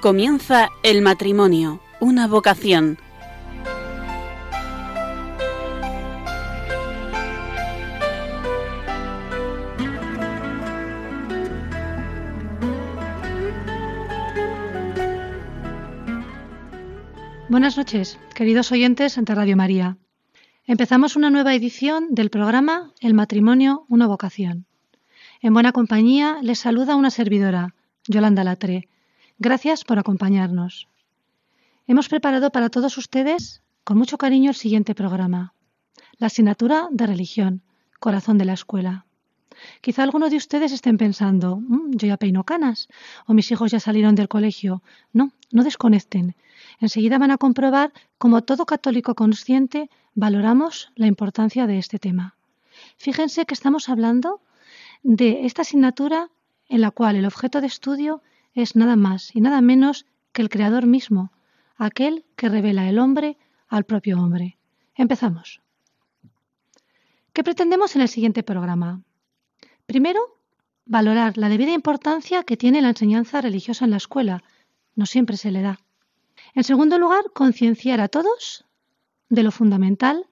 Comienza el matrimonio, una vocación. Buenas noches, queridos oyentes de Radio María. Empezamos una nueva edición del programa El matrimonio, una vocación. En buena compañía les saluda una servidora, Yolanda Latre. Gracias por acompañarnos. Hemos preparado para todos ustedes, con mucho cariño, el siguiente programa. La asignatura de religión, corazón de la escuela. Quizá algunos de ustedes estén pensando, mm, yo ya peino canas, o mis hijos ya salieron del colegio. No, no desconecten. Enseguida van a comprobar cómo todo católico consciente valoramos la importancia de este tema. Fíjense que estamos hablando de esta asignatura en la cual el objeto de estudio es nada más y nada menos que el Creador mismo, aquel que revela el hombre al propio hombre. Empezamos. ¿Qué pretendemos en el siguiente programa? Primero, valorar la debida importancia que tiene la enseñanza religiosa en la escuela. No siempre se le da. En segundo lugar, concienciar a todos de lo fundamental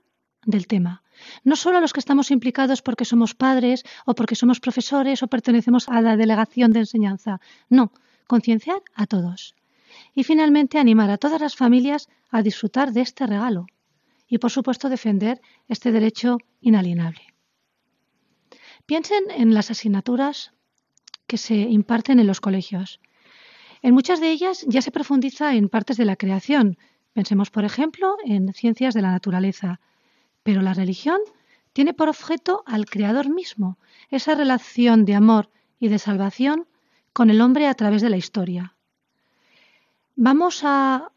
del tema. No solo a los que estamos implicados porque somos padres o porque somos profesores o pertenecemos a la delegación de enseñanza. No, concienciar a todos. Y finalmente, animar a todas las familias a disfrutar de este regalo. Y, por supuesto, defender este derecho inalienable. Piensen en las asignaturas que se imparten en los colegios. En muchas de ellas ya se profundiza en partes de la creación. Pensemos, por ejemplo, en ciencias de la naturaleza. Pero la religión tiene por objeto al Creador mismo, esa relación de amor y de salvación con el hombre a través de la historia. Vamos a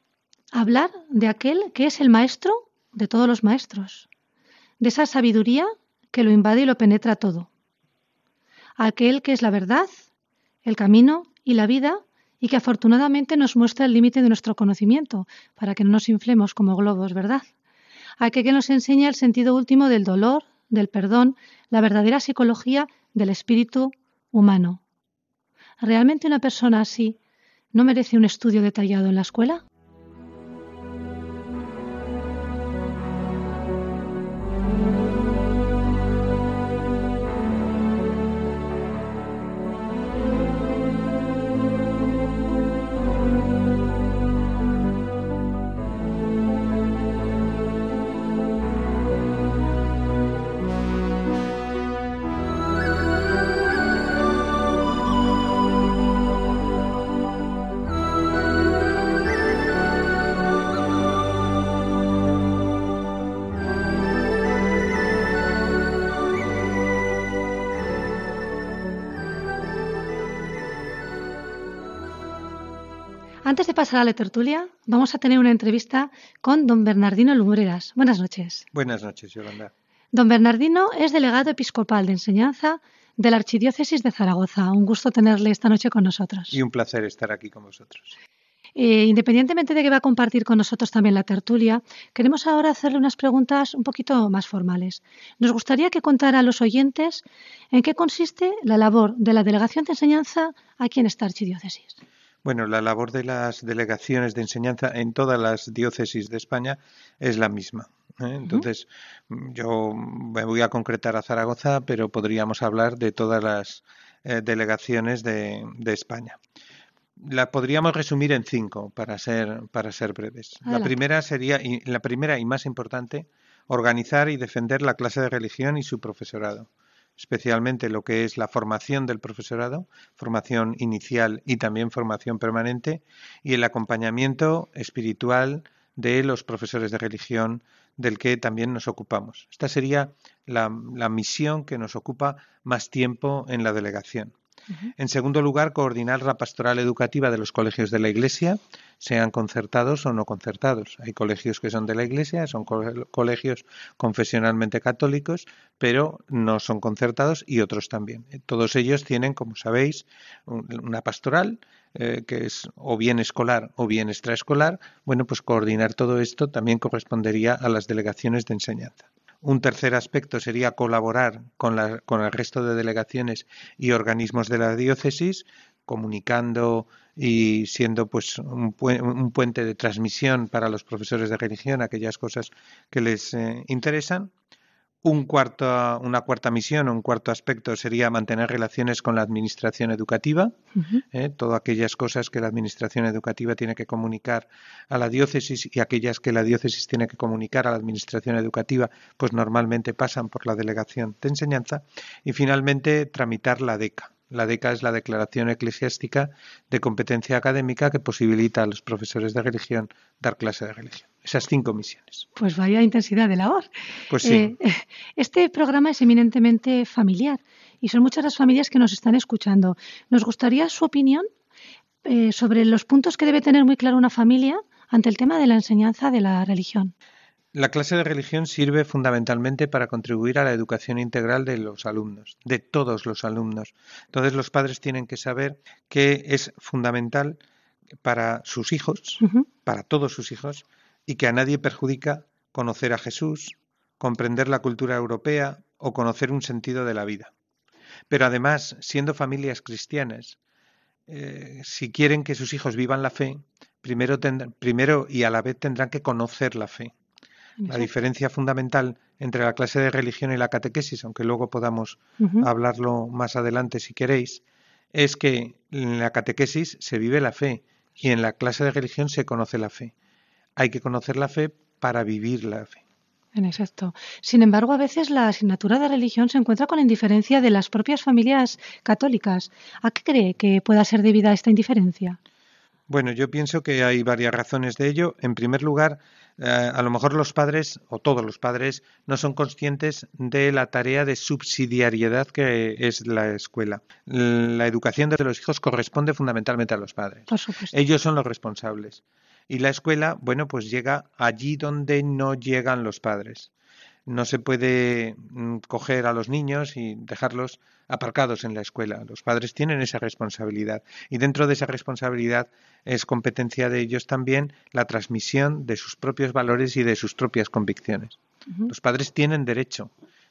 hablar de aquel que es el maestro de todos los maestros, de esa sabiduría que lo invade y lo penetra todo. Aquel que es la verdad, el camino y la vida y que afortunadamente nos muestra el límite de nuestro conocimiento, para que no nos inflemos como globos, ¿verdad? Aquel que nos enseña el sentido último del dolor, del perdón, la verdadera psicología del espíritu humano. ¿Realmente una persona así no merece un estudio detallado en la escuela? Antes de pasar a la tertulia, vamos a tener una entrevista con don Bernardino Lumbreras. Buenas noches. Buenas noches, Yolanda. Don Bernardino es delegado episcopal de enseñanza de la Archidiócesis de Zaragoza. Un gusto tenerle esta noche con nosotros. Y un placer estar aquí con vosotros. Eh, independientemente de que va a compartir con nosotros también la tertulia, queremos ahora hacerle unas preguntas un poquito más formales. Nos gustaría que contara a los oyentes en qué consiste la labor de la delegación de enseñanza aquí en esta archidiócesis. Bueno, la labor de las delegaciones de enseñanza en todas las diócesis de España es la misma. ¿eh? Entonces, yo me voy a concretar a Zaragoza, pero podríamos hablar de todas las eh, delegaciones de, España. La podríamos resumir en cinco para ser, para ser breves. La primera sería, la primera y más importante, organizar y defender la clase de religión y su profesorado especialmente lo que es la formación del profesorado, formación inicial y también formación permanente, y el acompañamiento espiritual de los profesores de religión del que también nos ocupamos. Esta sería la, misión que nos ocupa más tiempo en la delegación. En segundo lugar, coordinar la pastoral educativa de los colegios de la Iglesia, sean concertados o no concertados. Hay colegios que son de la Iglesia, son colegios confesionalmente católicos, pero no son concertados y otros también. Todos ellos tienen, como sabéis, una pastoral eh, que es o bien escolar o bien extraescolar. Bueno, pues coordinar todo esto también correspondería a las delegaciones de enseñanza. Un tercer aspecto sería colaborar con, el resto de delegaciones y organismos de la diócesis, comunicando y siendo pues un, puente de transmisión para los profesores de religión aquellas cosas que les eh, interesan un cuarto, una cuarta misión un cuarto aspecto sería mantener relaciones con la administración educativa, ¿eh? todas aquellas cosas que la administración educativa tiene que comunicar a la diócesis y aquellas que la diócesis tiene que comunicar a la administración educativa, pues normalmente pasan por la delegación de enseñanza. Y finalmente, tramitar la DECA. La DECA es la Declaración Eclesiástica de Competencia Académica que posibilita a los profesores de religión dar clase de religión esas cinco misiones. Pues vaya intensidad de labor. Pues sí. Eh, este programa es eminentemente familiar y son muchas las familias que nos están escuchando. Nos gustaría su opinión eh, sobre los puntos que debe tener muy claro una familia ante el tema de la enseñanza de la religión. La clase de religión sirve fundamentalmente para contribuir a la educación integral de los alumnos, de todos los alumnos. Entonces los padres tienen que saber que es fundamental para sus hijos, para todos sus hijos, y que a nadie perjudica conocer a Jesús, comprender la cultura europea o conocer un sentido de la vida. Pero además, siendo familias cristianas, eh, si quieren que sus hijos vivan la fe, primero, primero y a la vez tendrán que conocer la fe. La diferencia fundamental entre la clase de religión y la catequesis, aunque luego podamos hablarlo más adelante si queréis, es que en la catequesis se vive la fe y en la clase de religión se conoce la fe hay que conocer la fe para vivir la fe. En exacto. Sin embargo, a veces la asignatura de religión se encuentra con indiferencia de las propias familias católicas. ¿A qué cree que pueda ser debida esta indiferencia? Bueno, yo pienso que hay varias razones de ello. En primer lugar, eh, a lo mejor los padres, o todos los padres, no son conscientes de la tarea de subsidiariedad que es la escuela. La educación de los hijos corresponde fundamentalmente a los padres. Por supuesto. Ellos son los responsables. Y la escuela, bueno, pues llega allí donde no llegan los padres. No se puede mm, coger a los niños y dejarlos aparcados en la escuela. Los padres tienen esa responsabilidad y dentro de esa responsabilidad es competencia de ellos también la transmisión de sus propios valores y de sus propias convicciones. Los padres tienen derecho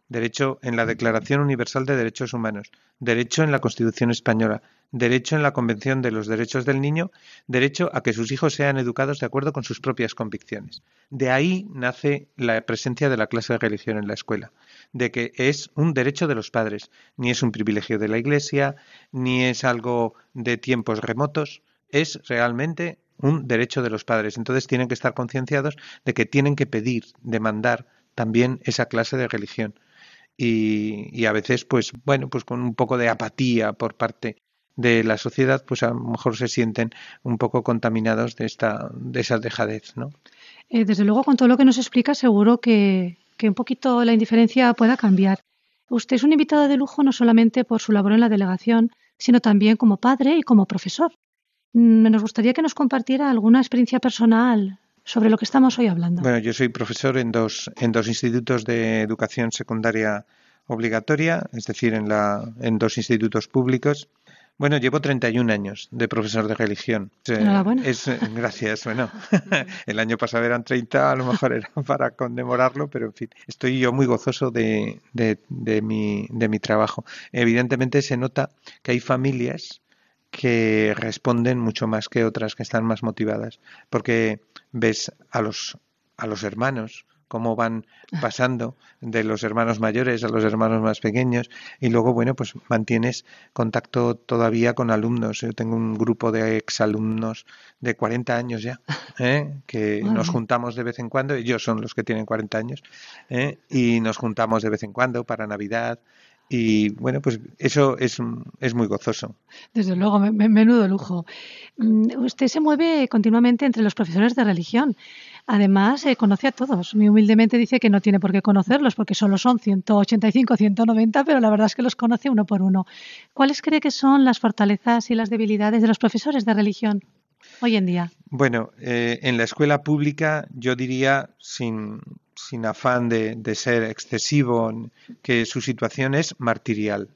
derecho en la Declaración Universal de Derechos Humanos, derecho en la Constitución Española, derecho en la Convención de los Derechos del Niño, derecho a que sus hijos sean educados de acuerdo con sus propias convicciones. De ahí nace la presencia de la clase de religión en la escuela, de que es un derecho de los padres, ni es un privilegio de la Iglesia, ni es algo de tiempos remotos, es realmente un derecho de los padres. Entonces tienen que estar concienciados de que tienen que pedir, demandar también esa clase de religión y, a veces, pues bueno, pues con un poco de apatía por parte de la sociedad, pues a lo mejor se sienten un poco contaminados de esta, de esa dejadez, ¿no? Eh, desde luego, con todo lo que nos explica, seguro que, que un poquito la indiferencia pueda cambiar. Usted es un invitado de lujo no solamente por su labor en la delegación, sino también como padre y como profesor. Mm, nos gustaría que nos compartiera alguna experiencia personal sobre lo que estamos hoy hablando. Bueno, yo soy profesor en dos, en dos institutos de educación secundaria obligatoria, es decir, en, la, en dos institutos públicos. Bueno, llevo 31 años de profesor de religión. Enhorabuena. Es, gracias. Bueno, el año pasado eran 30, a lo mejor era para conmemorarlo, pero en fin, estoy yo muy gozoso de, de, de, mi, de mi trabajo. Evidentemente se nota que hay familias que responden mucho más que otras que están más motivadas, porque ves a los, a los hermanos cómo van pasando de los hermanos mayores a los hermanos más pequeños y luego, bueno, pues mantienes contacto todavía con alumnos. Yo tengo un grupo de exalumnos de 40 años ya, ¿eh? que nos juntamos de vez en cuando, ellos son los que tienen 40 años, ¿eh? y nos juntamos de vez en cuando para Navidad y bueno, pues eso es, es muy gozoso. Desde luego, menudo lujo. Mm, usted se mueve continuamente entre los profesores de religión. Además, eh, conoce a todos. Muy humildemente dice que no tiene por qué conocerlos porque solo son 185, 190, pero la verdad es que los conoce uno por uno. ¿Cuáles cree que son las fortalezas y las debilidades de los profesores de religión hoy en día? Bueno, eh, en la escuela pública yo diría, sin, sin afán de, ser excesivo, que su situación es martirial.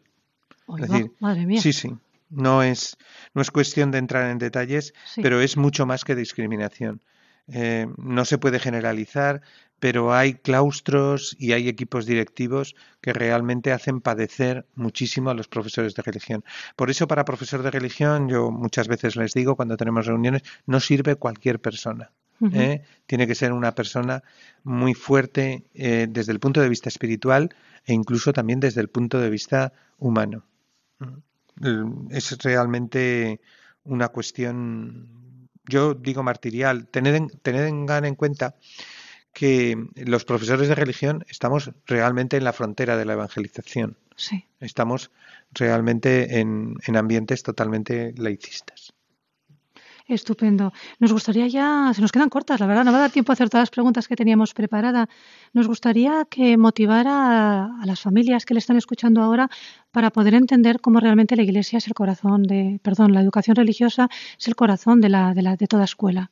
madre mía. Sí, sí. No es, no es cuestión de entrar en detalles, pero es mucho más que discriminación. eh, no se puede generalizar, pero hay claustros y hay equipos directivos que realmente hacen padecer muchísimo a los profesores de religión. Por eso, para profesor de religión, yo muchas veces les digo cuando tenemos reuniones, no sirve cualquier persona. ¿Eh? Tiene que ser una persona muy fuerte eh, desde el punto de vista espiritual e incluso también desde el punto de vista humano. Mm, es realmente una cuestión, yo digo martirial. Tened en, tened en cuenta que los profesores de religión estamos realmente en la frontera de la evangelización. Sí. Estamos realmente en, en ambientes totalmente laicistas. Estupendo. Nos gustaría ya, se nos quedan cortas, la verdad, no va a dar tiempo a hacer todas las preguntas que teníamos preparadas. Nos gustaría que motivara a, las familias que le están escuchando ahora para poder entender cómo realmente la Iglesia es el corazón de, perdón, la educación religiosa es el corazón de, la, de, la, de toda escuela.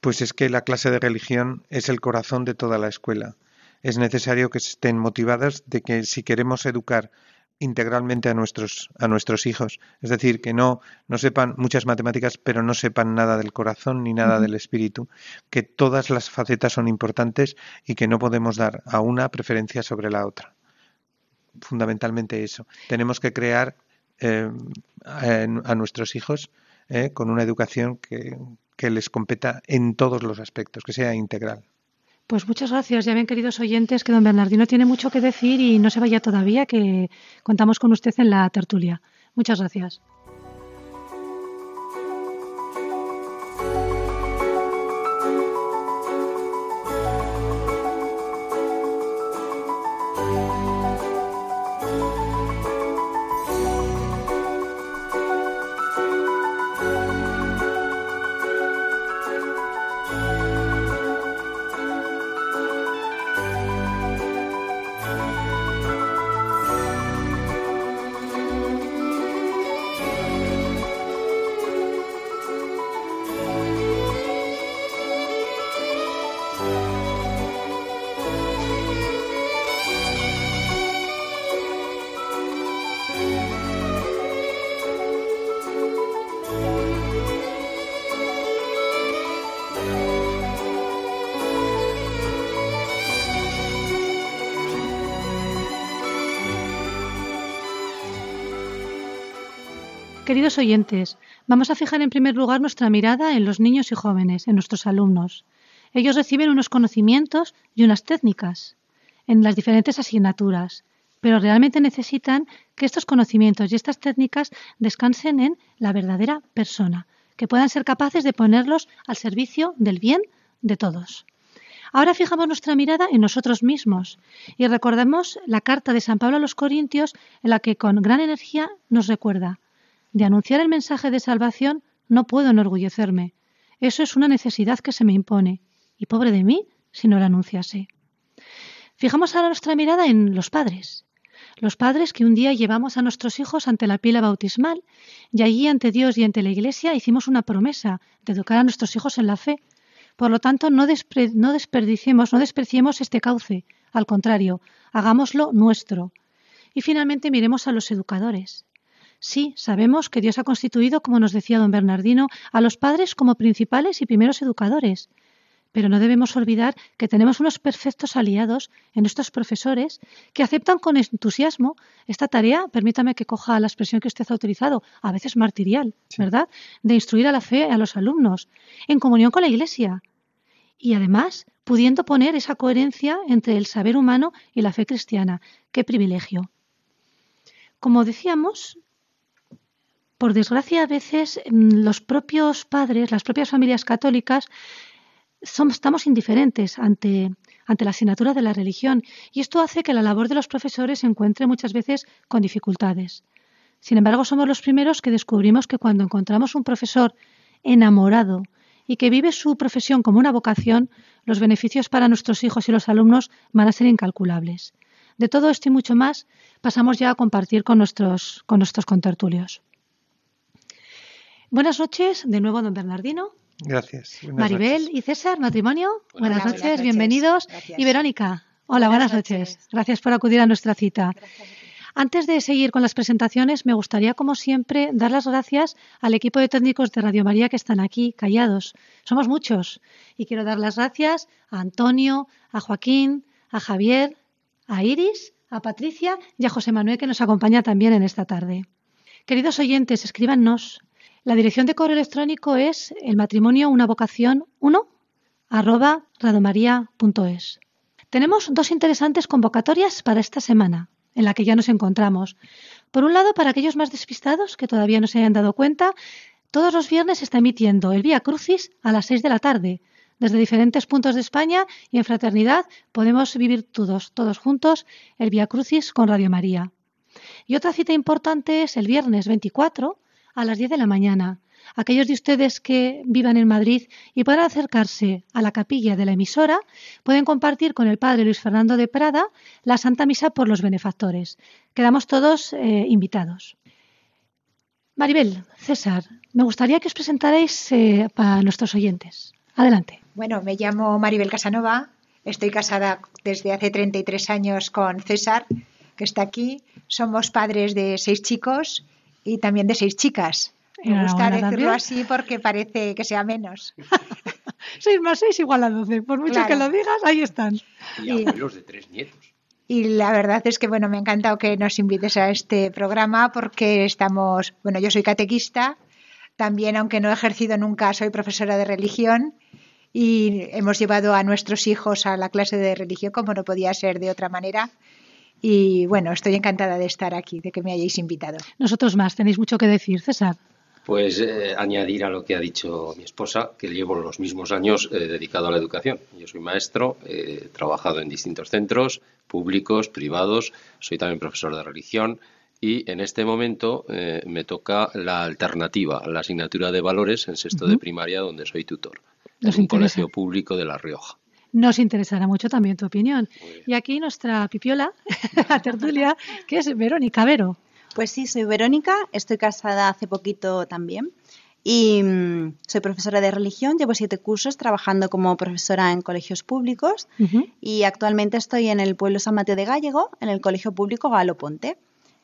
Pues es que la clase de religión es el corazón de toda la escuela. Es necesario que estén motivadas de que si queremos educar integralmente a nuestros a nuestros hijos, es decir, que no no sepan muchas matemáticas, pero no sepan nada del corazón ni nada del espíritu, que todas las facetas son importantes y que no podemos dar a una preferencia sobre la otra. Fundamentalmente eso. Tenemos que crear eh, a, nuestros hijos eh, con una educación que, que les competa en todos los aspectos, que sea integral. Pues muchas gracias. Ya ven, queridos oyentes, que don Bernardino tiene mucho que decir y no se vaya todavía, que contamos con usted en la tertulia. Muchas gracias. Queridos oyentes, vamos a fijar en primer lugar nuestra mirada en los niños y jóvenes, en nuestros alumnos. Ellos reciben unos conocimientos y unas técnicas en las diferentes asignaturas, pero realmente necesitan que estos conocimientos y estas técnicas descansen en la verdadera persona, que puedan ser capaces de ponerlos al servicio del bien de todos. Ahora fijamos nuestra mirada en nosotros mismos y recordemos la carta de San Pablo a los Corintios en la que con gran energía nos recuerda de anunciar el mensaje de salvación no puedo enorgullecerme. Eso es una necesidad que se me impone. Y pobre de mí si no la anunciase. Fijamos ahora nuestra mirada en los padres. Los padres que un día llevamos a nuestros hijos ante la pila bautismal y allí ante Dios y ante la Iglesia hicimos una promesa de educar a nuestros hijos en la fe. Por lo tanto, no, no desperdiciemos, no despreciemos este cauce. Al contrario, hagámoslo nuestro. Y finalmente miremos a los educadores. Sí, sabemos que Dios ha constituido, como nos decía don Bernardino, a los padres como principales y primeros educadores. Pero no debemos olvidar que tenemos unos perfectos aliados en estos profesores que aceptan con entusiasmo esta tarea, permítame que coja la expresión que usted ha utilizado, a veces martirial, ¿verdad?, de instruir a la fe a los alumnos, en comunión con la Iglesia. Y además, pudiendo poner esa coherencia entre el saber humano y la fe cristiana. ¡Qué privilegio! Como decíamos, por desgracia, a veces mm, los propios padres, las propias familias católicas, somos, estamos indiferentes ante, ante la asignatura de la religión y esto hace que la labor de los profesores se encuentre muchas veces con dificultades. Sin embargo, somos los primeros que descubrimos que cuando encontramos un profesor enamorado y que vive su profesión como una vocación, los beneficios para nuestros hijos y los alumnos van a ser incalculables. De todo esto y mucho más pasamos ya a compartir con nuestros, con nuestros contertulios. Buenas noches, de nuevo, don Bernardino. Gracias. Maribel y César, matrimonio. buenas, noches, bienvenidos. Y Verónica. Hola, buenas, noches. Gracias por acudir a nuestra cita. Antes de seguir con las presentaciones, me gustaría, como siempre, dar las gracias al equipo de técnicos de Radio María que están aquí, callados. Somos muchos. Y quiero dar las gracias a Antonio, a Joaquín, a Javier, a Iris, a Patricia y a José Manuel, que nos acompaña también en esta tarde. Queridos oyentes, escríbanos. La dirección de correo electrónico es el matrimonio una vocación 1 arroba. Tenemos dos interesantes convocatorias para esta semana en la que ya nos encontramos. Por un lado, para aquellos más despistados que todavía no se hayan dado cuenta, todos los viernes está emitiendo el Vía Crucis a las 6 de la tarde. Desde diferentes puntos de España y en fraternidad podemos vivir todos, todos juntos, el Vía Crucis con Radio María. Y otra cita importante es el viernes 24 a las 10 de la mañana. Aquellos de ustedes que vivan en Madrid y puedan acercarse a la capilla de la emisora pueden compartir con el padre Luis Fernando de Prada la Santa Misa por los benefactores. Quedamos todos eh, invitados. Maribel, César, me gustaría que os presentarais eh, para nuestros oyentes. Adelante. Bueno, me llamo Maribel Casanova, estoy casada desde hace 33 años con César, que está aquí. Somos padres de seis chicos y también de seis chicas. Me gusta decirlo así porque parece que sea menos. 6 más 6 igual a 12. Por mucho que lo digas, ahí están. Y abuelos de tres nietos. Y la verdad es que, bueno, me ha encantado que nos invites a este programa porque estamos, bueno, yo soy catequista, también, aunque no he ejercido nunca, soy profesora de religión y hemos llevado a nuestros hijos a la clase de religión como no podía ser de otra manera. Y bueno, estoy encantada de estar aquí, de que me hayáis invitado. Nosotros más, tenéis mucho que decir, César. Pues eh, añadir a lo que ha dicho mi esposa, que llevo los mismos años eh, dedicado a la educación. Yo soy maestro, he trabajado en distintos centros públicos, privados, soy también profesor de religión y en este momento eh, me toca la alternativa, la asignatura de valores en sexto de primaria, donde soy tutor, en un colegio público de La Rioja. Nos interesará mucho también tu opinión. Y aquí nuestra pipiola, la tertulia, que es Verónica Vero. Pues sí, soy Verónica, estoy casada hace poquito también y mm, soy profesora de religión, llevo siete cursos trabajando como profesora en colegios públicos y actualmente estoy en el pueblo San Mateo de Gallego, en el Colegio Público Galo Ponte.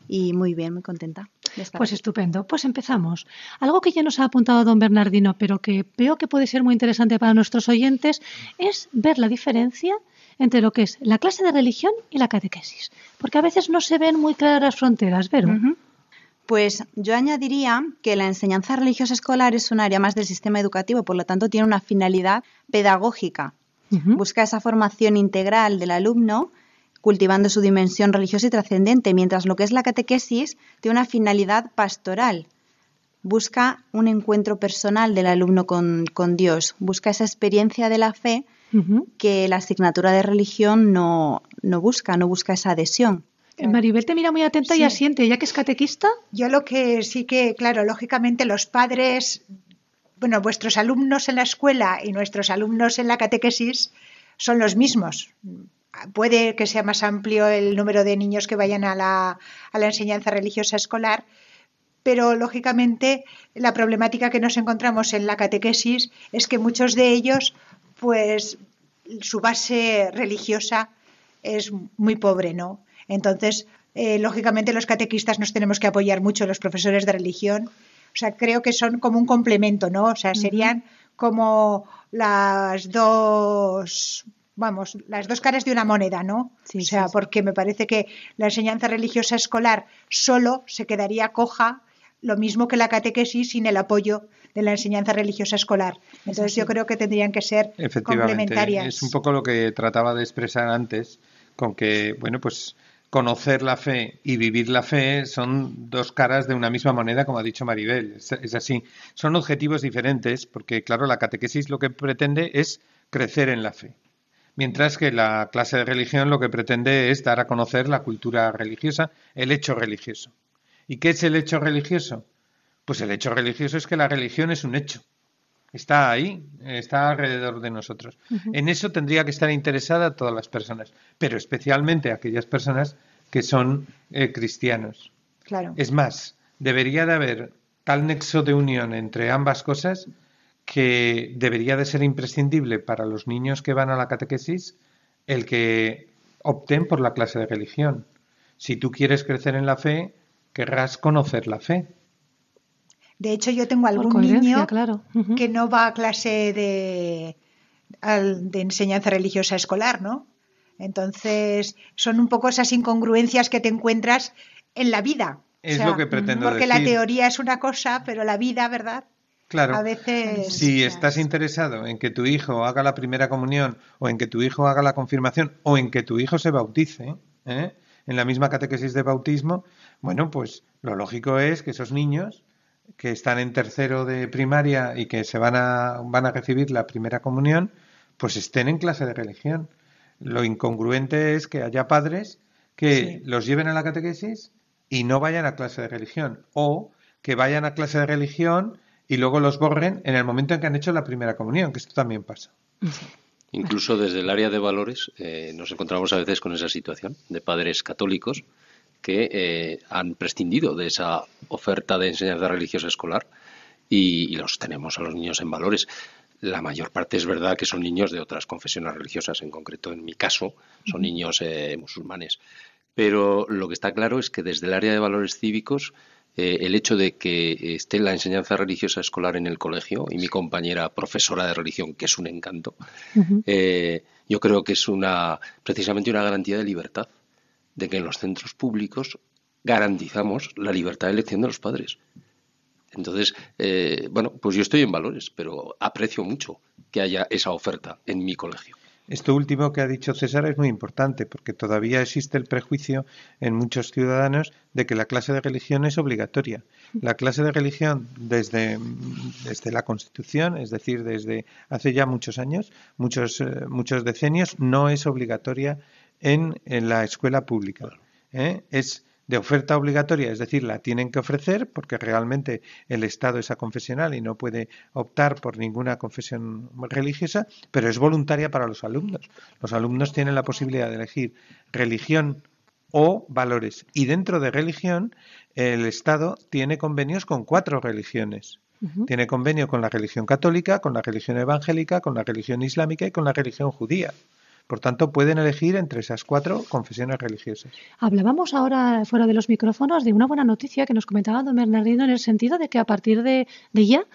Y muy bien, muy contenta. Pues estupendo. Pues empezamos. Algo que ya nos ha apuntado don Bernardino, pero que veo que puede ser muy interesante para nuestros oyentes, es ver la diferencia entre lo que es la clase de religión y la catequesis, porque a veces no se ven muy claras las fronteras, ¿Vero? Pues yo añadiría que la enseñanza religiosa escolar es un área más del sistema educativo, por lo tanto tiene una finalidad pedagógica. Busca esa formación integral del alumno, cultivando su dimensión religiosa y trascendente, mientras lo que es la catequesis tiene una finalidad pastoral. Busca un encuentro personal del alumno con, con Dios, busca esa experiencia de la fe que la asignatura de religión no, no busca, no busca esa adhesión. Eh, Maribel te mira muy atenta y asiente, ya que es catequista. Yo lo que sí que, claro, lógicamente los padres, bueno, vuestros alumnos en la escuela y nuestros alumnos en la catequesis son los mismos. Puede que sea más amplio el número de niños que vayan a la, a la enseñanza religiosa escolar, pero lógicamente la problemática que nos encontramos en la catequesis es que muchos de ellos pues su base religiosa es muy pobre, ¿no? Entonces, eh, lógicamente los catequistas nos tenemos que apoyar mucho los profesores de religión. O sea, creo que son como un complemento, ¿no? O sea, serían como las dos, vamos, las dos caras de una moneda, ¿no? o sea, porque me parece que la enseñanza religiosa escolar solo se quedaría coja, lo mismo que la catequesis sin el apoyo de la enseñanza religiosa escolar. Entonces yo creo que tendrían que ser complementarias. Es un poco lo que trataba de expresar antes, con que, bueno, pues conocer la fe y vivir la fe son dos caras de una misma moneda, como ha dicho Maribel. Es, así. Son objetivos diferentes, porque, claro, la catequesis lo que pretende es crecer en la fe. Mientras que la clase de religión lo que pretende es dar a conocer la cultura religiosa, el hecho religioso. ¿Y qué es el hecho religioso? Pues el hecho religioso es que la religión es un hecho. Está ahí, está alrededor de nosotros. En eso tendría que estar interesada todas las personas, pero especialmente aquellas personas que son eh, cristianos. Claro. Es más, debería de haber tal nexo de unión entre ambas cosas que debería de ser imprescindible para los niños que van a la catequesis el que opten por la clase de religión Si tú quieres crecer en la fe, querrás conocer la fe. De hecho, yo tengo algún niño que no va a clase de, de enseñanza religiosa escolar, ¿no? Entonces, son un poco esas incongruencias que te encuentras en la vida. Es lo que pretendo porque la teoría es una cosa, pero la vida, ¿verdad? Claro. A veces. Si estás interesado en que tu hijo haga la primera comunión, o en que tu hijo haga la confirmación, o en que tu hijo se bautice, ¿eh? en la misma catequesis de bautismo, bueno, pues lo lógico es que esos niños que están en tercero de primaria y que se van a, van a recibir la primera comunión, pues estén en clase de religión. Lo incongruente es que haya padres que los lleven a la catequesis y no vayan a clase de religión, o que vayan a clase de religión y luego los borren en el momento en que han hecho la primera comunión, que esto también pasa. Incluso desde el área de valores eh, nos encontramos a veces con esa situación de padres católicos que eh, han prescindido de esa oferta de enseñanza religiosa escolar y, los tenemos a los niños en valores. La mayor parte es verdad que son niños de otras confesiones religiosas, en concreto en mi caso son niños eh, musulmanes. Pero lo que está claro es que desde el área de valores cívicos eh, el hecho de que esté la enseñanza religiosa escolar en el colegio y mi compañera profesora de religión, que es un encanto, yo creo que es una precisamente una garantía de libertad de que en los centros públicos garantizamos la libertad de elección de los padres. Entonces, eh, bueno, pues yo estoy en valores, pero aprecio mucho que haya esa oferta en mi colegio. Esto último que ha dicho César es muy importante porque todavía existe el prejuicio en muchos ciudadanos de que la clase de religión es obligatoria. La clase de religión desde, desde la Constitución, es decir, desde hace ya muchos años, muchos, eh, muchos decenios, no es obligatoria en, la escuela pública. ¿eh? Es de oferta obligatoria, es decir, la tienen que ofrecer porque realmente el Estado es aconfesional y no puede optar por ninguna confesión religiosa, pero es voluntaria para los alumnos. Los alumnos tienen la posibilidad de elegir religión o valores. Y dentro de religión, el Estado tiene convenios con cuatro religiones. Tiene convenio con la religión católica, con la religión evangélica, con la religión islámica y con la religión judía. Por tanto, pueden elegir entre esas cuatro confesiones religiosas. Hablábamos ahora fuera de los micrófonos de una buena noticia que nos comentaba don Bernardino en el sentido de que a partir de, ya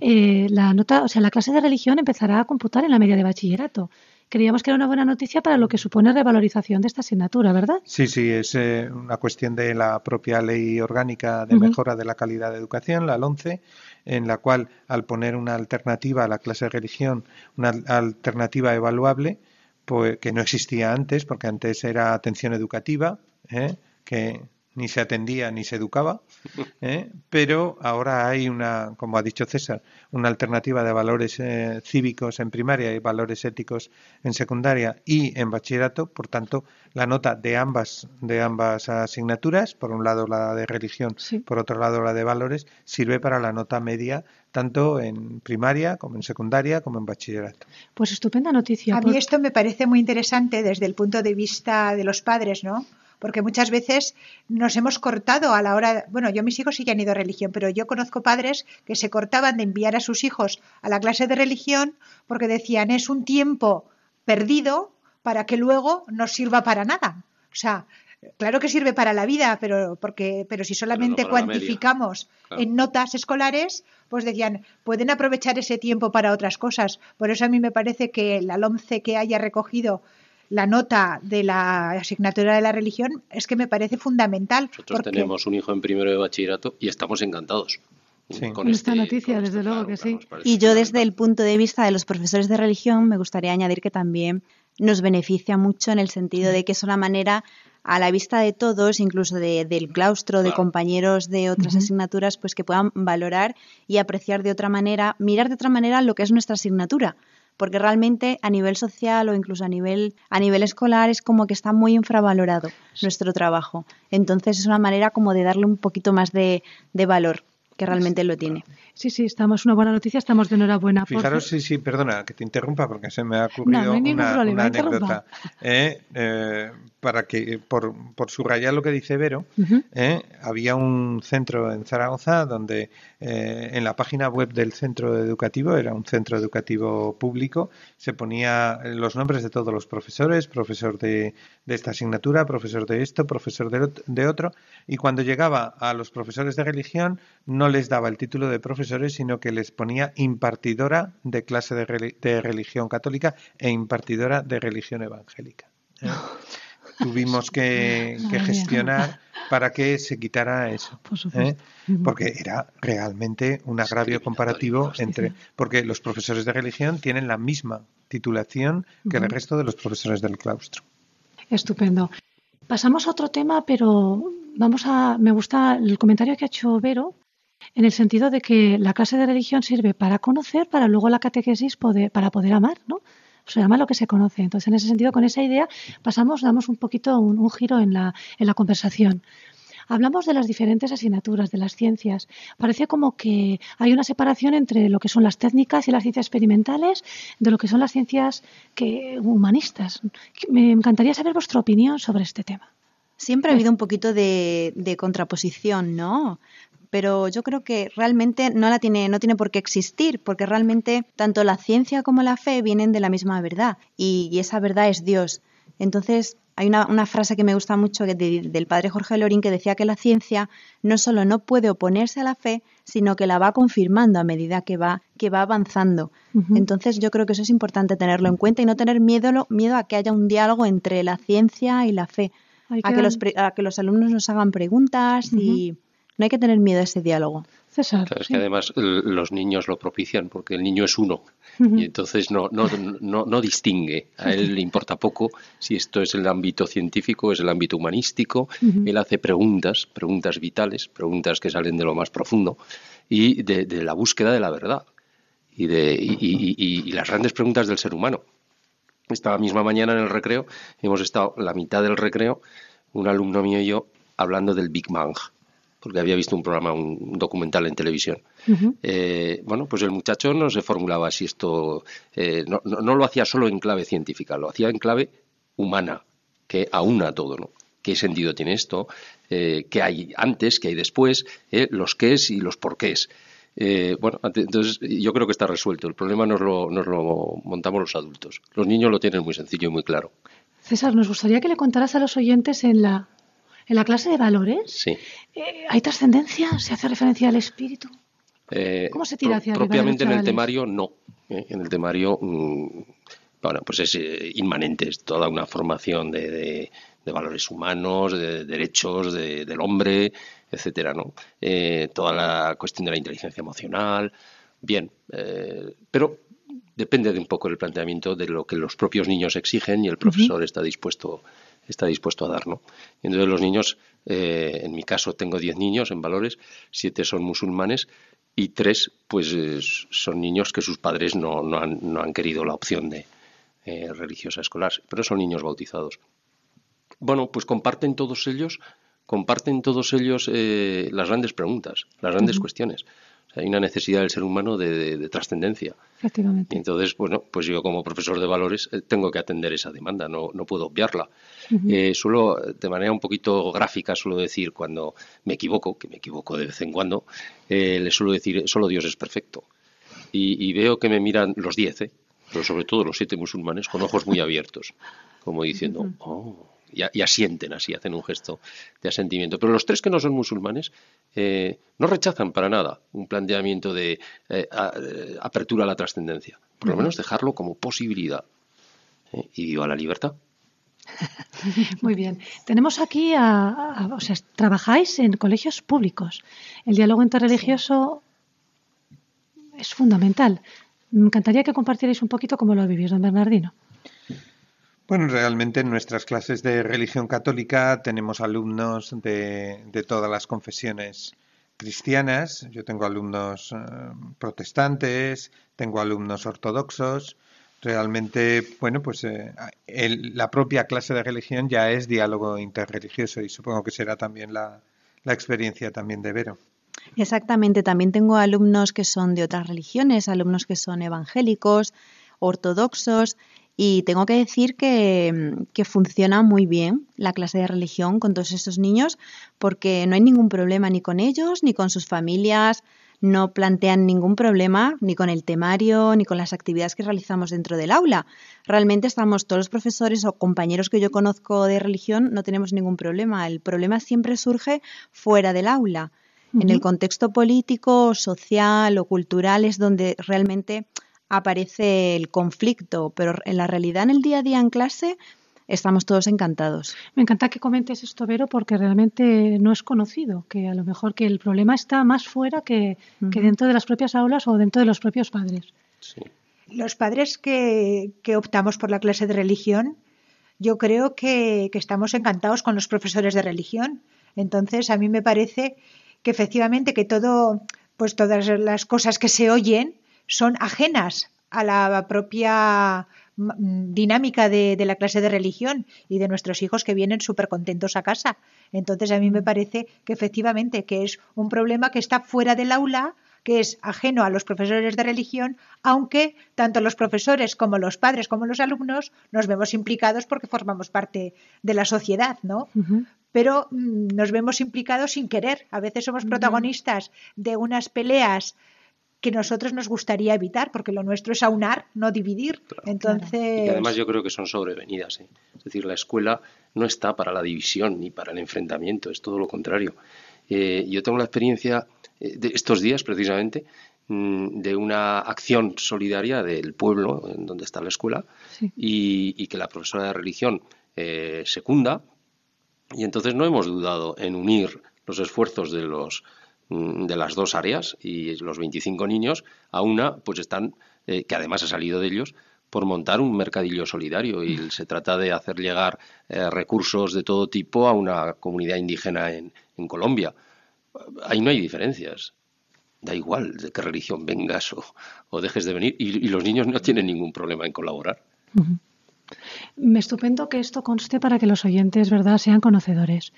eh, la nota, o sea, la clase de religión empezará a computar en la media de bachillerato. Creíamos que era una buena noticia para lo que supone revalorización de esta asignatura, ¿verdad? Sí, sí, es eh, una cuestión de la propia ley orgánica de mejora de la calidad de educación, la 11, en la cual al poner una alternativa a la clase de religión, una alternativa evaluable, pues, que no existía antes, porque antes era atención educativa, ¿eh? que ni se atendía ni se educaba, ¿eh? pero ahora hay una, como ha dicho César, una alternativa de valores eh, cívicos en primaria y valores éticos en secundaria y en bachillerato, por tanto, la nota de ambas, de ambas asignaturas, por un lado la de religión, por otro lado la de valores, sirve para la nota media tanto en primaria como en secundaria como en bachillerato. Pues estupenda noticia. A mí esto me parece muy interesante desde el punto de vista de los padres, ¿no? porque muchas veces nos hemos cortado a la hora, bueno, yo mis hijos sí que han ido a religión, pero yo conozco padres que se cortaban de enviar a sus hijos a la clase de religión porque decían es un tiempo perdido para que luego no sirva para nada. O sea, claro que sirve para la vida, pero porque pero si solamente cuantificamos en notas escolares, pues decían, pueden aprovechar ese tiempo para otras cosas. Por eso a mí me parece que la LOMCE que haya recogido la nota de la asignatura de la religión es que me parece fundamental. Nosotros tenemos un hijo en primero de bachillerato y estamos encantados. Con, esta este, noticia, desde este luego que sí. Y yo desde el punto de vista de los profesores de religión me gustaría añadir que también nos beneficia mucho en el sentido de que es una manera a la vista de todos, incluso del claustro, de compañeros de otras asignaturas, pues que puedan valorar y apreciar de otra manera, mirar de otra manera lo que es nuestra asignatura porque realmente a nivel social o incluso a nivel, a nivel escolar es como que está muy infravalorado nuestro trabajo. Entonces es una manera como de darle un poquito más de, valor que realmente lo tiene. Sí, sí, estamos una buena noticia, estamos de enhorabuena. Fijaros, sí, sí, perdona que te interrumpa porque se me ha ocurrido una, anécdota. ¿eh? Eh, para que, por, por, subrayar lo que dice Vero, ¿eh? había un centro en Zaragoza donde en la página web del centro educativo, era un centro educativo público, se ponía los nombres de todos los profesores, profesor de, de esta asignatura, profesor de esto, profesor de, de otro, y cuando llegaba a los profesores de religión no les daba el título de profesor sino que les ponía impartidora de clase de, religión católica e impartidora de religión evangélica. ¿eh? Tuvimos que, gestionar para que se quitara eso, ¿eh? porque era realmente un agravio comparativo entre, porque los profesores de religión tienen la misma titulación que el resto de los profesores del claustro. Estupendo. Pasamos a otro tema, pero vamos a, me gusta el comentario que ha hecho Vero en el sentido de que la clase de religión sirve para conocer, para luego la catequesis poder, para poder amar, ¿no? Se llama lo que se conoce. Entonces, en ese sentido, con esa idea, pasamos, damos un poquito un, giro en la, en la conversación. Hablamos de las diferentes asignaturas, de las ciencias. Parece como que hay una separación entre lo que son las técnicas y las ciencias experimentales, de lo que son las ciencias que, humanistas. Me encantaría saber vuestra opinión sobre este tema. Siempre ha habido un poquito de, de contraposición, ¿no? Pero yo creo que realmente no la tiene, no tiene por qué existir, porque realmente tanto la ciencia como la fe vienen de la misma verdad, y, esa verdad es Dios. Entonces, hay una, frase que me gusta mucho del padre Jorge Lorín que decía que la ciencia no solo no puede oponerse a la fe, sino que la va confirmando a medida que va, que va avanzando. Entonces yo creo que eso es importante tenerlo en cuenta y no tener miedo, miedo a que haya un diálogo entre la ciencia y la fe, a que, los, a que los alumnos nos hagan preguntas y no hay que tener miedo a ese diálogo. César. es que además los niños lo propician porque el niño es uno y entonces no, no, no, no, distingue. A él le importa poco si esto es el ámbito científico, o es el ámbito humanístico. Él hace preguntas, preguntas vitales, preguntas que salen de lo más profundo y de, la búsqueda de la verdad y, de, y las grandes preguntas del ser humano. Esta misma mañana en el recreo hemos estado la mitad del recreo, un alumno mío y yo, hablando del Big Bang porque había visto un programa, un documental en televisión. Eh, bueno, pues el muchacho no se formulaba si esto, eh, no, lo hacía solo en clave científica, lo hacía en clave humana, que aúna todo, ¿no? ¿Qué sentido tiene esto? Eh, ¿Qué hay antes? ¿Qué hay después? los qué es y los por qué es. bueno, entonces yo creo que está resuelto. El problema nos lo, nos lo montamos los adultos. Los niños lo tienen muy sencillo y muy claro. César, nos gustaría que le contaras a los oyentes en la en la clase de valores, sí. Eh, ¿hay trascendencia? ¿Se hace referencia al espíritu? Eh, ¿Cómo se tira hacia Propiamente en el temario, no. Eh, en el temario, mm, bueno, pues es inmanente, es toda una formación de, valores humanos, de derechos del hombre, etcétera, ¿no? toda la cuestión de la inteligencia emocional, bien, pero depende de un poco el planteamiento de lo que los propios niños exigen y el profesor está dispuesto está dispuesto a dar, ¿no? Entonces los niños, eh, en mi caso tengo 10 niños en valores, 7 son musulmanes y 3 pues son niños que sus padres no, no, han, no han, querido la opción de eh, religiosa escolar, pero son niños bautizados. Bueno, pues comparten todos ellos, comparten todos ellos eh, las grandes preguntas, las grandes cuestiones hay una necesidad del ser humano de, trascendencia. Efectivamente. Y entonces, bueno, pues yo como profesor de valores eh, tengo que atender esa demanda, no, no puedo obviarla. Eh, solo, de manera un poquito gráfica, suelo decir cuando me equivoco, que me equivoco de vez en cuando, eh, le suelo decir, solo Dios es perfecto. Y, veo que me miran los diez, ¿eh? pero sobre todo los siete musulmanes, con ojos muy abiertos, como diciendo, oh, y, asienten así, hacen un gesto de asentimiento. Pero los tres que no son musulmanes eh, no rechazan para nada un planteamiento de eh, eh, apertura a la trascendencia. Por lo menos dejarlo como posibilidad. Y viva la libertad. Muy bien. Tenemos aquí a, o sea, trabajáis en colegios públicos. El diálogo interreligioso es fundamental. Me encantaría que compartierais un poquito cómo lo vivís, don Bernardino. Bueno, realmente en nuestras clases de religión católica tenemos alumnos de, todas las confesiones cristianas. Yo tengo alumnos eh, protestantes, tengo alumnos ortodoxos. Realmente, bueno, pues eh, la propia clase de religión ya es diálogo interreligioso y supongo que será también la, la experiencia también de Vero. Exactamente, también tengo alumnos que son de otras religiones, alumnos que son evangélicos, ortodoxos, y tengo que decir que, que, funciona muy bien la clase de religión con todos estos niños porque no hay ningún problema ni con ellos ni con sus familias, no plantean ningún problema ni con el temario ni con las actividades que realizamos dentro del aula. Realmente estamos todos los profesores o compañeros que yo conozco de religión, no tenemos ningún problema. El problema siempre surge fuera del aula. En el contexto político, social o cultural es donde realmente aparece el conflicto, pero en la realidad en el día a día en clase estamos todos encantados. Me encanta que comentes esto, Vero, porque realmente no es conocido, que a lo mejor que el problema está más fuera que, dentro de las propias aulas o dentro de los propios padres. Los padres que, optamos por la clase de religión, yo creo que, que estamos encantados con los profesores de religión. Entonces, a mí me parece que efectivamente que todo, pues todas las cosas que se oyen son ajenas a la propia Mm, dinámica de, la clase de religión y de nuestros hijos que vienen súper contentos a casa. Entonces a mí me parece que efectivamente que es un problema que está fuera del aula que es ajeno a los profesores de religión, aunque tanto los profesores como los padres como los alumnos nos vemos implicados porque formamos parte de la sociedad, ¿no? Pero mm, nos vemos implicados sin querer. A veces somos protagonistas de unas peleas que nosotros nos gustaría evitar, porque lo nuestro es aunar, no dividir. Entonces... Y además yo creo que son sobrevenidas. ¿eh? Es decir, la escuela no está para la división ni para el enfrentamiento, es todo lo contrario. Eh, yo tengo la experiencia eh, de estos días, precisamente, mm, de una acción solidaria del pueblo en donde está la escuela y, y, que la profesora de religión secunda. Y entonces no hemos dudado en unir los esfuerzos de los de las dos áreas y los 25 niños a una pues están eh, que además ha salido de ellos por montar un mercadillo solidario y se trata de hacer llegar eh, recursos de todo tipo a una comunidad indígena en, en, Colombia. Ahí no hay diferencias. Da igual de qué religión vengas o, dejes de venir y, los niños no tienen ningún problema en colaborar. Me estupendo que esto conste para que los oyentes, ¿verdad?, sean conocedores.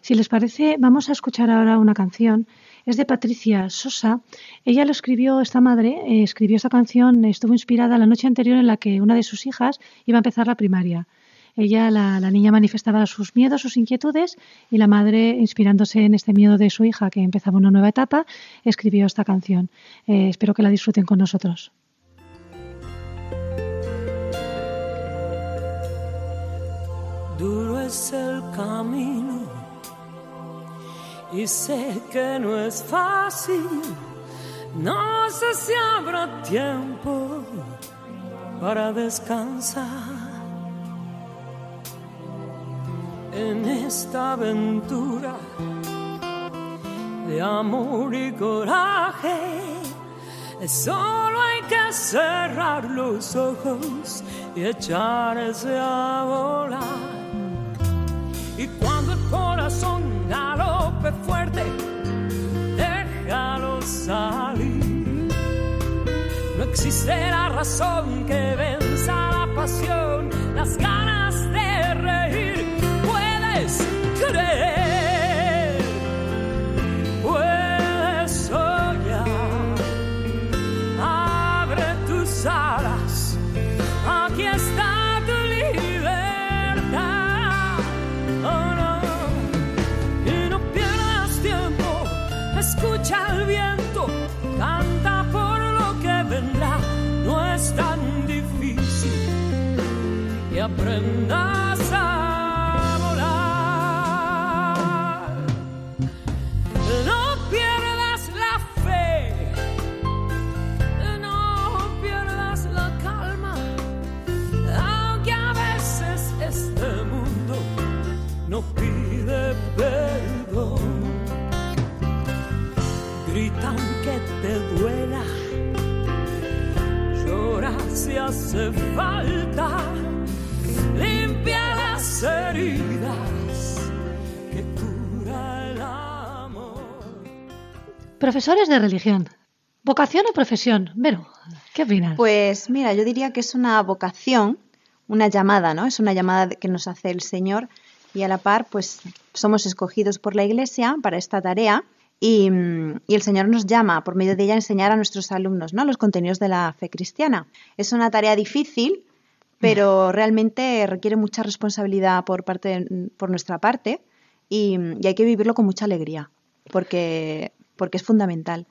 Si les parece, vamos a escuchar ahora una canción es de Patricia Sosa. Ella lo escribió, esta madre eh, escribió esta canción, estuvo inspirada la noche anterior en la que una de sus hijas iba a empezar la primaria. Ella, la, niña, manifestaba sus miedos, sus inquietudes y la madre, inspirándose en este miedo de su hija que empezaba una nueva etapa, escribió esta canción. Eh, espero que la disfruten con nosotros. Duro es el camino y sé que no es fácil. No sé si habrá tiempo para descansar en esta aventura de amor y coraje. Solo hay que cerrar los ojos y echarse a volar. Razón que No pierdas la fe, no pierdas la calma, aunque a veces este mundo no pide perdón. Grita aunque te duela, llora si hace falta, Profesores de religión, ¿vocación o profesión? Vero, ¿qué opinas? Pues mira, yo diría que es una vocación, una llamada, ¿no? Es una llamada que nos hace el Señor y a la par, pues somos escogidos por la Iglesia para esta tarea Y, y, el Señor nos llama, por medio de ella, a enseñar a nuestros alumnos ¿no? los contenidos de la fe cristiana. Es una tarea difícil, pero realmente requiere mucha responsabilidad por, parte, por nuestra parte y, y, hay que vivirlo con mucha alegría, porque, porque es fundamental.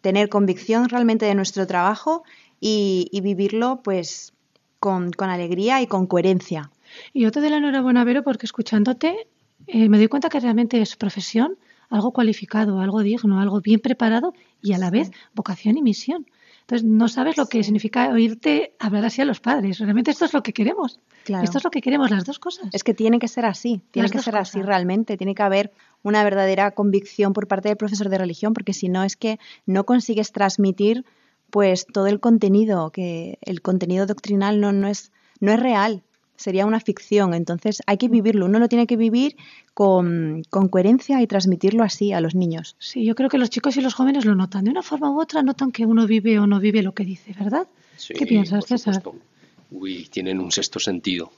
Tener convicción realmente de nuestro trabajo y, y vivirlo pues con, con, alegría y con coherencia. Y yo te doy la enhorabuena, Vero, porque escuchándote eh, me doy cuenta que realmente es profesión algo cualificado, algo digno, algo bien preparado y a la vez vocación y misión. Entonces, no sabes lo que significa oírte hablar así a los padres. Realmente esto es lo que queremos. Claro. Esto es lo que queremos, las dos cosas. Es que tiene que ser así, tiene Las que ser así realmente. Tiene que haber una verdadera convicción por parte del profesor de religión, porque si no es que no consigues transmitir pues todo el contenido, que el contenido doctrinal no, no, es, no es real, sería una ficción. Entonces hay que vivirlo, uno lo tiene que vivir con, con, coherencia y transmitirlo así a los niños. Sí, yo creo que los chicos y los jóvenes lo notan. De una forma u otra notan que uno vive o no vive lo que dice, ¿verdad? Sí, ¿Qué piensas, por César? Uy, tienen un sexto sentido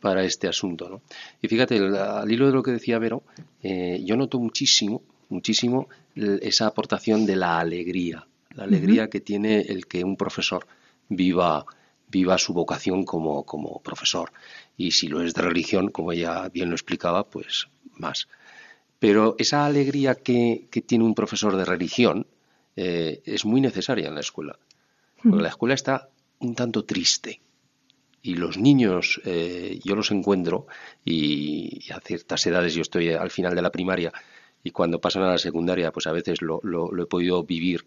para este asunto, ¿no? Y fíjate, al hilo de lo que decía Vero, eh, yo noto muchísimo, muchísimo esa aportación de la alegría, la alegría que tiene el que un profesor viva, viva su vocación como, como profesor. Y si lo es de religión, como ella bien lo explicaba, pues más. Pero esa alegría que, que tiene un profesor de religión eh, es muy necesaria en la escuela. Porque la escuela está un tanto triste. Y los niños, eh, yo los encuentro, y, y a ciertas edades, yo estoy al final de la primaria, y cuando pasan a la secundaria, pues a veces lo, lo- lo he podido vivir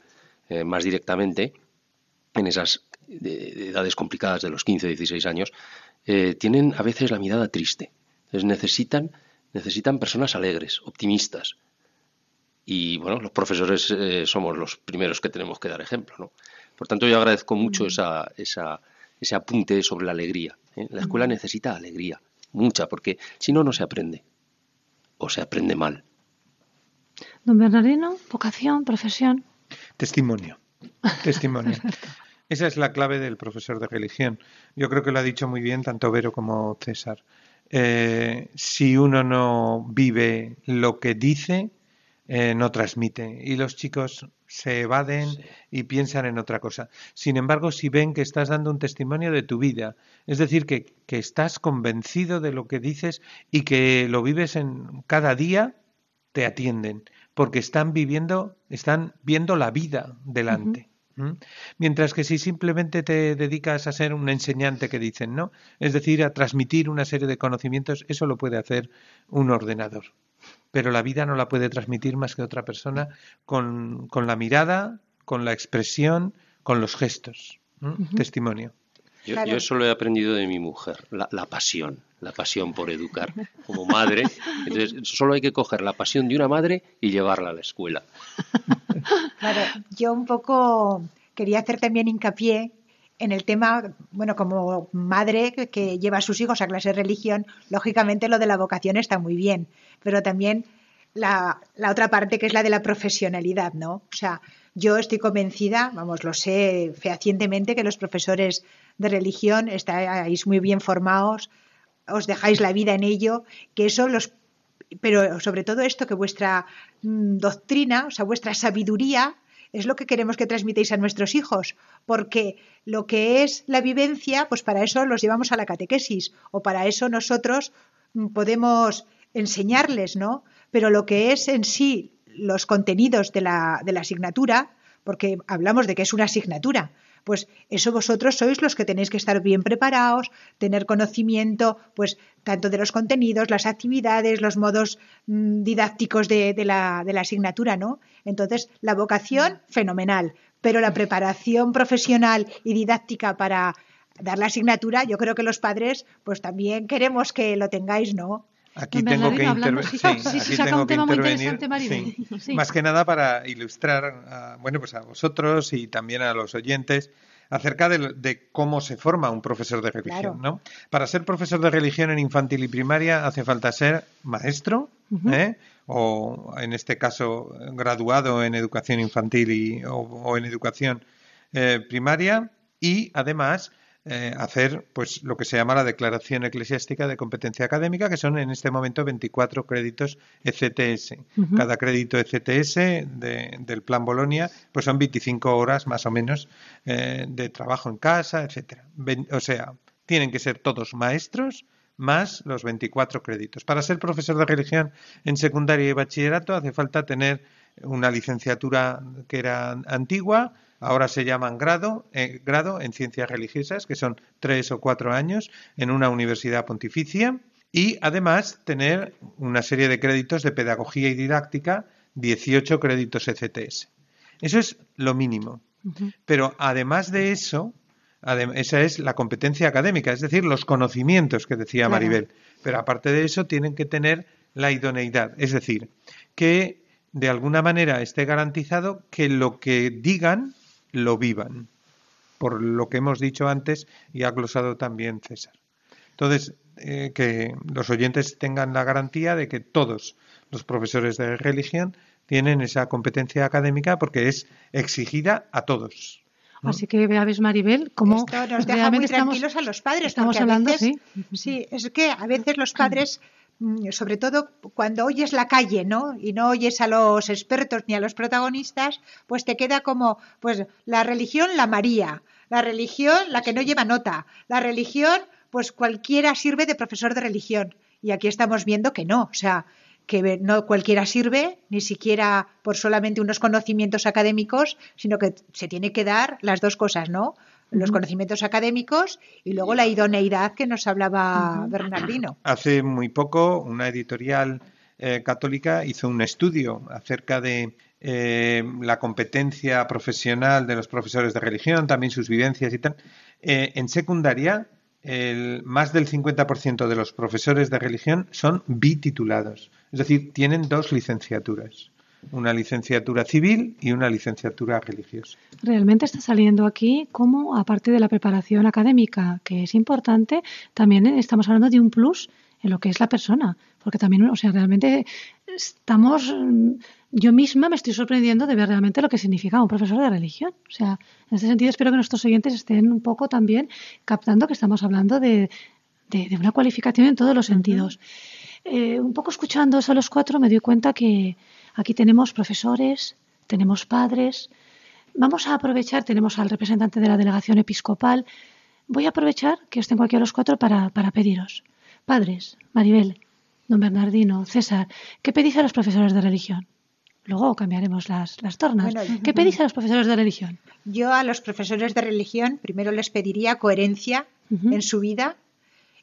eh, más directamente, en esas de- de edades complicadas de los 15, 16 años, eh, tienen a veces la mirada triste. Entonces necesitan, necesitan personas alegres, optimistas. Y bueno, los profesores eh, somos los primeros que tenemos que dar ejemplo, ¿no? Por tanto, yo agradezco mucho esa, esa, ese apunte sobre la alegría. ¿eh? La escuela necesita alegría, mucha, porque si no, no se aprende. O se aprende mal. Don Bernardino, vocación, profesión. Testimonio. Testimonio. Esa es la clave del profesor de religión. Yo creo que lo ha dicho muy bien tanto Vero como César. Eh, si uno no vive lo que dice, eh, no transmite. Y los chicos se evaden Sí. y piensan en otra cosa. Sin embargo, si ven que estás dando un testimonio de tu vida, es decir, que, que estás convencido de lo que dices y que lo vives en cada día, te atienden, porque están viviendo, están viendo la vida delante. Mientras que si simplemente te dedicas a ser un enseñante que dicen, ¿no? Es decir, a transmitir una serie de conocimientos, eso lo puede hacer un ordenador. Pero la vida no la puede transmitir más que otra persona con, con la mirada, con la expresión, con los gestos. Testimonio. Yo, Claro. yo eso lo he aprendido de mi mujer, la, la pasión, la pasión por educar como madre. Entonces, solo hay que coger la pasión de una madre y llevarla a la escuela. Yo un poco quería hacer también hincapié en el tema, bueno, como madre que- que lleva a sus hijos a clase de religión, lógicamente lo de la vocación está muy bien, pero también la, la otra parte que es la de la profesionalidad, ¿no? O sea, yo estoy convencida, vamos, lo sé fehacientemente, que los profesores de religión estáis muy bien formados, os dejáis la vida en ello, que eso los pero sobre todo esto que vuestra mm, doctrina, o sea, vuestra sabiduría es lo que queremos que transmitéis a nuestros hijos, porque lo que es la vivencia, pues para eso los llevamos a la catequesis o para eso nosotros mm, podemos enseñarles, ¿no? Pero lo que es en sí los contenidos de la, de la asignatura, porque hablamos de que es una asignatura, pues eso vosotros sois los que tenéis que estar bien preparados, tener conocimiento, pues tanto de los contenidos, las actividades, los modos mm, didácticos de, la asignatura, ¿no? Entonces, la vocación, fenomenal, pero la preparación profesional y didáctica para dar la asignatura, yo creo que los padres, pues también queremos que lo tengáis, ¿no? Aquí Don tengo que, interve- sí, sí, sí, aquí saca tengo un que tema muy intervenir. sí. Sí. Más que nada para ilustrar a, bueno, pues a vosotros y también a los oyentes acerca de, de cómo se forma un profesor de religión. Claro. ¿no? Para ser profesor de religión en infantil y primaria hace falta ser maestro, ¿eh? o en este caso graduado en educación infantil y, o, o en educación eh, primaria y además eh, hacer pues lo que se llama la declaración eclesiástica de competencia académica, que son en este momento 24 créditos ECTS. Cada crédito ECTS del plan Bolonia pues son 25 horas más o menos eh, de trabajo en casa, etcétera. O sea, tienen que ser todos maestros más los 24 créditos. Para ser profesor de religión en secundaria y bachillerato hace falta tener una licenciatura que era antigua, ahora se llaman grado, eh, grado en ciencias religiosas, que son tres o cuatro años en una universidad pontificia, y además tener una serie de créditos de pedagogía y didáctica, 18 créditos ECTS. Eso es lo mínimo. Pero además de eso, esa es la competencia académica, es decir, los conocimientos que decía Maribel. Pero aparte de eso, tienen que tener la idoneidad, es decir, que de alguna manera esté garantizado que lo que digan lo vivan, por lo que hemos dicho antes y ha glosado también César. Entonces, eh, que los oyentes tengan la garantía de que todos los profesores de religión tienen esa competencia académica porque es exigida a todos. Así que veáis, Maribel, cómo Esto nos deja muy tranquilos a los padres. Estamos hablando, sí. Sí, es que a veces los padres sobre todo cuando oyes la calle, ¿no? Y no oyes a los expertos ni a los protagonistas, pues te queda como, pues la religión, la María, la religión, la que no lleva nota, la religión, pues cualquiera sirve de profesor de religión. Y aquí estamos viendo que no, o sea, que no cualquiera sirve, ni siquiera por solamente unos conocimientos académicos, sino que se tiene que dar las dos cosas, ¿no? Los conocimientos académicos y luego la idoneidad que nos hablaba Bernardino. Hace muy poco una editorial eh, católica hizo un estudio acerca de eh, la competencia profesional de los profesores de religión, también sus vivencias y tal. Eh, en secundaria, el, más del 50% de los profesores de religión son bititulados. Es decir, tienen dos licenciaturas, una licenciatura civil y una licenciatura religiosa. Realmente está saliendo aquí como, aparte de la preparación académica, que es importante, también estamos hablando de un plus en lo que es la persona, porque también, o sea, realmente estamos, yo misma me estoy sorprendiendo de ver realmente lo que significa un profesor de religión. O sea, en ese sentido espero que nuestros oyentes estén un poco también captando que estamos hablando de, de, una cualificación en todos los sentidos. Eh, un poco escuchando a los cuatro me doy cuenta que aquí tenemos profesores, tenemos padres. Vamos a aprovechar, tenemos al representante de la delegación episcopal. Voy a aprovechar que os tengo aquí a los cuatro para, pediros. Padres, Maribel, don Bernardino, César, ¿qué pedís a los profesores de religión? Luego cambiaremos las, las tornas. ¿Qué pedís a los profesores de religión? Yo a los profesores de religión primero les pediría coherencia en su vida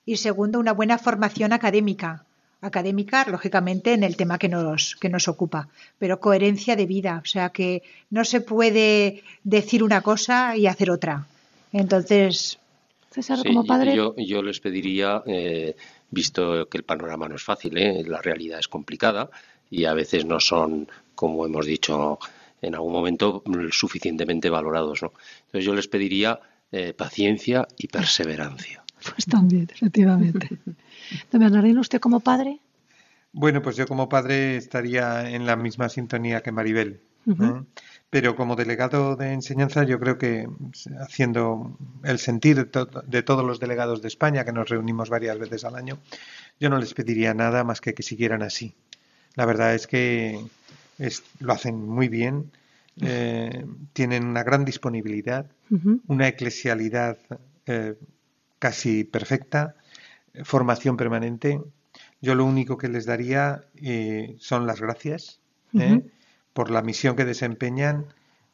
y segundo una buena formación académica académica, lógicamente, en el tema que nos, que nos ocupa, pero coherencia de vida, o sea que no se puede decir una cosa y hacer otra. Entonces, César, como padre. Yo, yo les pediría, eh, visto que el panorama no es fácil, ¿eh? la realidad es complicada y a veces no son, como hemos dicho en algún momento, suficientemente valorados. ¿no? Entonces yo les pediría eh, paciencia y perseverancia. Pues también, efectivamente. Don Bernardino, ¿usted como padre? Bueno, pues yo como padre estaría en la misma sintonía que Maribel. Pero como delegado de enseñanza, yo creo que haciendo el sentir de, todos los delegados de España, que nos reunimos varias veces al año, yo no les pediría nada más que que siguieran así. La verdad es que lo hacen muy bien, eh, tienen una gran disponibilidad, una eclesialidad eh, casi perfecta, formación permanente. Yo lo único que les daría eh, son las gracias ¿eh? por la misión que desempeñan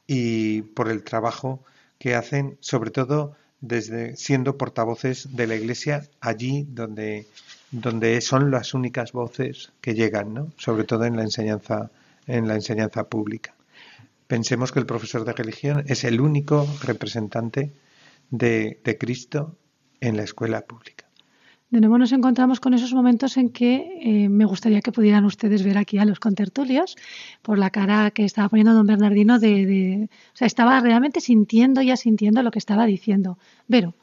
y por el trabajo que hacen, sobre todo desde siendo portavoces de la Iglesia allí donde, donde son las únicas voces que llegan, ¿no? sobre todo en la enseñanza, en la enseñanza pública. Pensemos que el profesor de religión es el único representante de, de Cristo en la escuela pública. De nuevo nos encontramos con esos momentos en que eh, me gustaría que pudieran ustedes ver aquí a los contertulios por la cara que estaba poniendo don Bernardino de, o sea, estaba realmente sintiendo y asintiendo lo que estaba diciendo. Vero.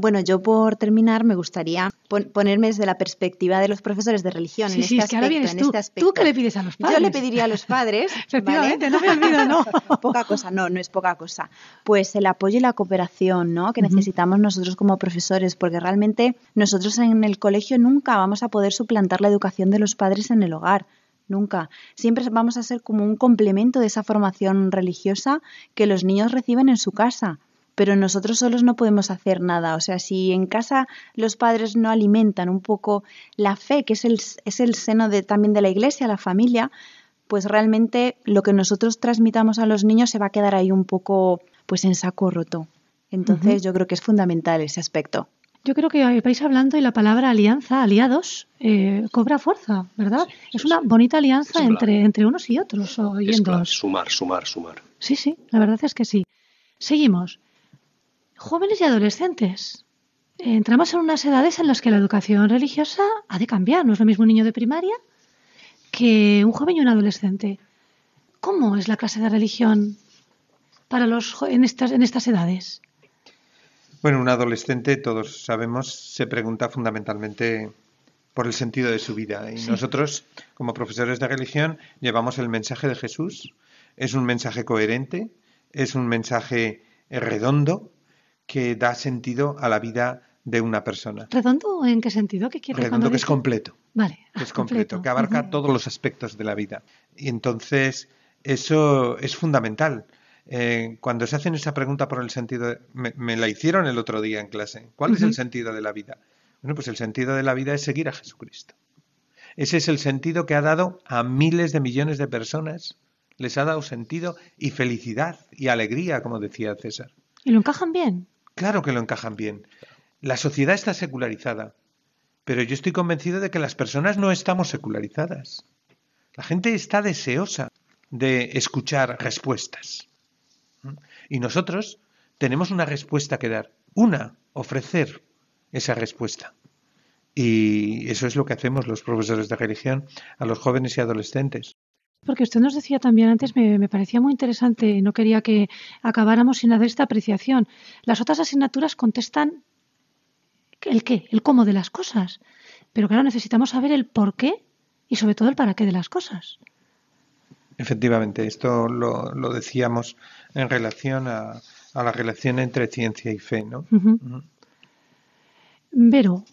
Bueno, yo por terminar me gustaría ponerme desde la perspectiva de los profesores de religión en, este aspecto, en tú. este aspecto. ¿Tú qué le pides a los padres? Yo le pediría a los padres. Efectivamente, no me olvido, no. poca cosa, no, no es poca cosa. Pues el apoyo y la cooperación, ¿no? Que necesitamos nosotros como profesores, porque realmente nosotros en el colegio nunca vamos a poder suplantar la educación de los padres en el hogar nunca. Siempre vamos a ser como un complemento de esa formación religiosa que los niños reciben en su casa pero nosotros solos no podemos hacer nada. O sea, si en casa los padres no alimentan un poco la fe, que es el, es el seno de, también de la iglesia, la familia, pues realmente lo que nosotros transmitamos a los niños se va a quedar ahí un poco pues en saco roto. Entonces yo creo que es fundamental ese aspecto. Yo creo que vais hablando y la palabra alianza, aliados, eh, cobra fuerza, ¿verdad? es una bonita alianza entre, entre unos y otros. O es sumar, sumar, sumar. Sí, sí, la verdad es que sí. Seguimos. Jóvenes y adolescentes. Entramos en unas edades en las que la educación religiosa ha de cambiar. No es lo mismo un niño de primaria que un joven y un adolescente. ¿Cómo es la clase de religión para los en estas, en estas edades? Bueno, un adolescente, todos sabemos, se pregunta fundamentalmente por el sentido de su vida. Y nosotros, como profesores de religión, llevamos el mensaje de Jesús. Es un mensaje coherente, es un mensaje redondo, que da sentido a la vida de una persona. ¿Redondo en qué sentido? ¿Qué quiere Redondo que es completo. Vale. Que es completo, que abarca todos los aspectos de la vida. Y entonces, eso es fundamental. Eh, cuando se hacen esa pregunta por el sentido, me, la hicieron el otro día en clase. ¿Cuál es el sentido de la vida? Bueno, pues el sentido de la vida es seguir a Jesucristo. Ese es el sentido que ha dado a miles de millones de personas. Les ha dado sentido y felicidad y alegría, como decía César. ¿Y lo encajan bien? Claro que lo encajan bien. La sociedad está secularizada, pero yo estoy convencido de que las personas no estamos secularizadas. La gente está deseosa de escuchar respuestas. Y nosotros tenemos una respuesta que dar, una, ofrecer esa respuesta. Y eso es lo que hacemos los profesores de religión a los jóvenes y adolescentes. Porque usted nos decía también antes, me, parecía muy interesante, y no quería que acabáramos sin hacer esta apreciación. Las otras asignaturas contestan el qué, el cómo de las cosas. Pero claro, necesitamos saber el por qué y sobre todo el para qué de las cosas. Efectivamente, esto lo, decíamos en relación a, la relación entre ciencia y fe, ¿no? Vero,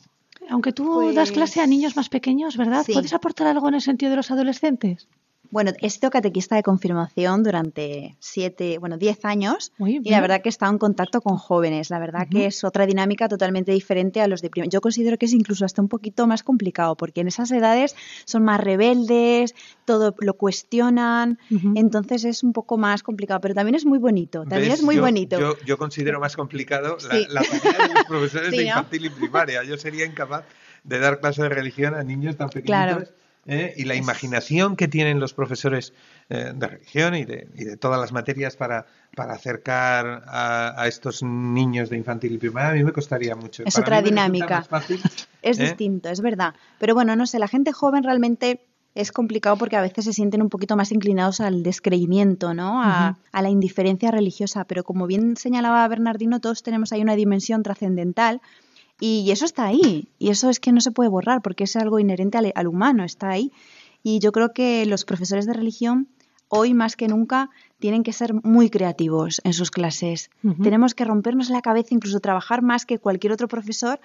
aunque tú das clase a Pues niños más pequeños, ¿verdad? sí. ¿Puedes aportar algo en el sentido de los adolescentes? Bueno, he sido catequista de confirmación durante siete, bueno, diez años y la verdad que he estado en contacto con jóvenes. La verdad que es otra dinámica totalmente diferente a los de primaria. Yo considero que es incluso hasta un poquito más complicado porque en esas edades son más rebeldes, todo lo cuestionan, entonces es un poco más complicado, pero también es muy bonito, también ¿Ves? es muy Yo- bonito. Yo, yo considero más complicado la, Sí. la de los profesores Sí, de ¿no? infantil y primaria. Yo sería incapaz de dar clase de religión a niños tan pequeñitos. Claro. ¿Eh? Y la imaginación que tienen los profesores eh, de religión y de, y de todas las materias para, para acercar a, a estos niños de infantil y primaria, a mí me costaría mucho. Es Para otra dinámica. fácil, Es ¿eh? distinto, es verdad. Pero bueno, no sé, la gente joven realmente es complicado porque a veces se sienten un poquito más inclinados al descreimiento, ¿no? A, a la indiferencia religiosa. Pero como bien señalaba Bernardino, todos tenemos ahí una dimensión trascendental y eso está ahí. Y eso es que no se puede borrar porque es algo inherente al, al humano, está ahí. Y yo creo que los profesores de religión hoy más que nunca tienen que ser muy creativos en sus clases. Tenemos que rompernos la cabeza, incluso trabajar más que cualquier otro profesor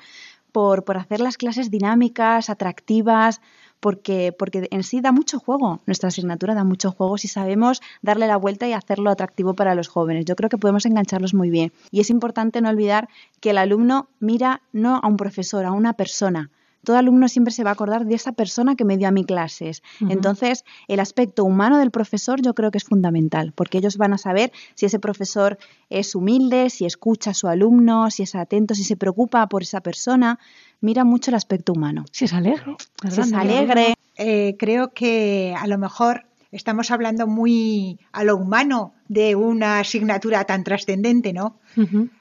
por, por hacer las clases dinámicas, atractivas, porque, porque en sí da mucho juego. Nuestra asignatura da mucho juego si sabemos darle la vuelta y hacerlo atractivo para los jóvenes. Yo creo que podemos engancharlos muy bien. Y es importante no olvidar que el alumno mira no a un profesor, a una persona. Todo alumno siempre se va a acordar de esa persona que me dio a mí clases. Entonces, el aspecto humano del profesor yo creo que es fundamental, porque ellos van a saber si ese profesor es humilde, si escucha a su alumno, si es atento, si se preocupa por esa persona. Mira mucho el aspecto humano. Si es alegre. Si es alegre, Eh, creo que a lo mejor estamos hablando muy a lo humano de una asignatura tan trascendente, ¿no?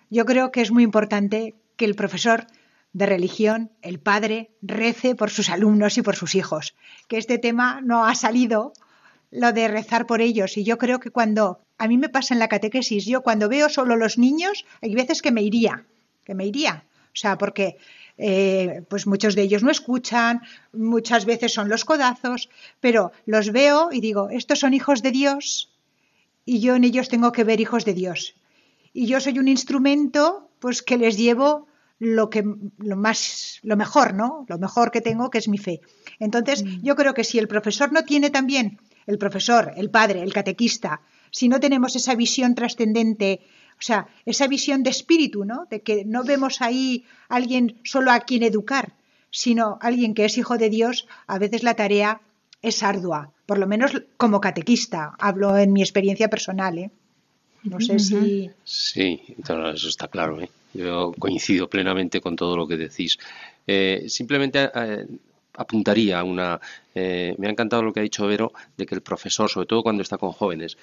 Yo creo que es muy importante que el profesor de religión, el padre, rece por sus alumnos y por sus hijos. Que este tema no ha salido, lo de rezar por ellos. Y yo creo que cuando, a mí me pasa en la catequesis, yo cuando veo solo los niños, hay veces que me iría, que me iría, O sea, porque eh, pues muchos de ellos no escuchan, muchas veces son los codazos, pero los veo y digo, estos son hijos de Dios y yo en ellos tengo que ver hijos de Dios. Y yo soy un instrumento pues que les llevo lo que lo más lo mejor, ¿no? Lo mejor que tengo que es mi fe. Entonces, mm. yo creo que si el profesor no tiene también el profesor, el padre, el catequista, si no tenemos esa visión trascendente, o sea, esa visión de espíritu, ¿no? De que no vemos ahí alguien solo a quien educar, sino alguien que es hijo de Dios, a veces la tarea es ardua, por lo menos como catequista, hablo en mi experiencia personal, ¿eh? No sé si. Sí, eso está claro. ¿eh? Yo coincido plenamente con todo lo que decís. Eh, simplemente eh, apuntaría a una. Eh, me ha encantado lo que ha dicho Vero de que el profesor, sobre todo cuando está con jóvenes,